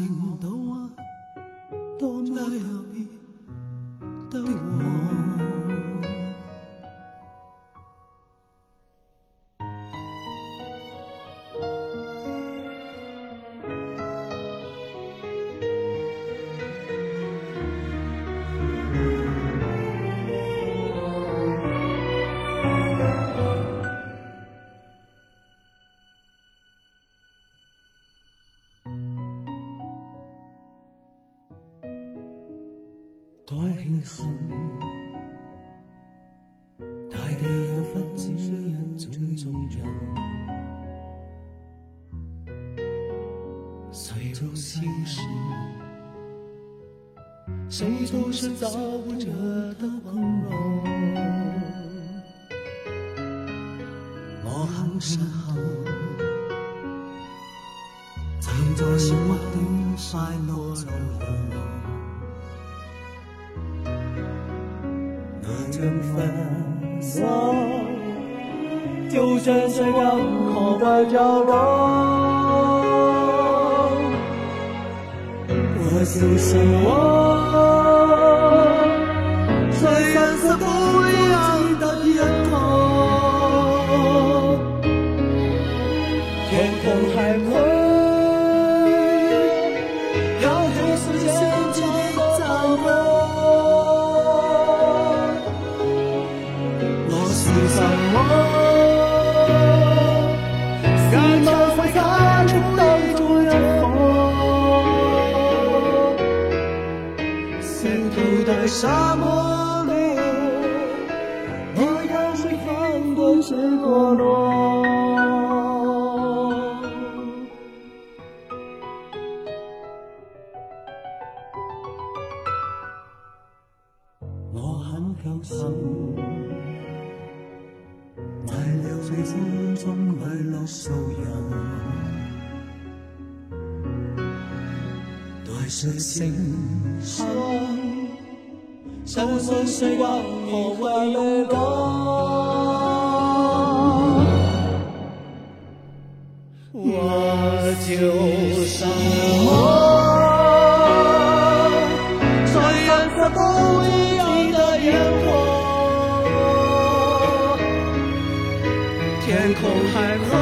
情到我，多么柔意的我。再轻心，大地有不眼一中重任。着心事，谁都是造物者的光荣。我很承受，曾在寂寞的快内流浪。等分秒，就站在港口的角落。我就是我，虽然色不一样的烟火。天空海阔，看彼世界。我，希望会看出一朵沙漠里，我要随风的降落。我很高兴。待水声响，相信世间已归我。我就是。天空海阔。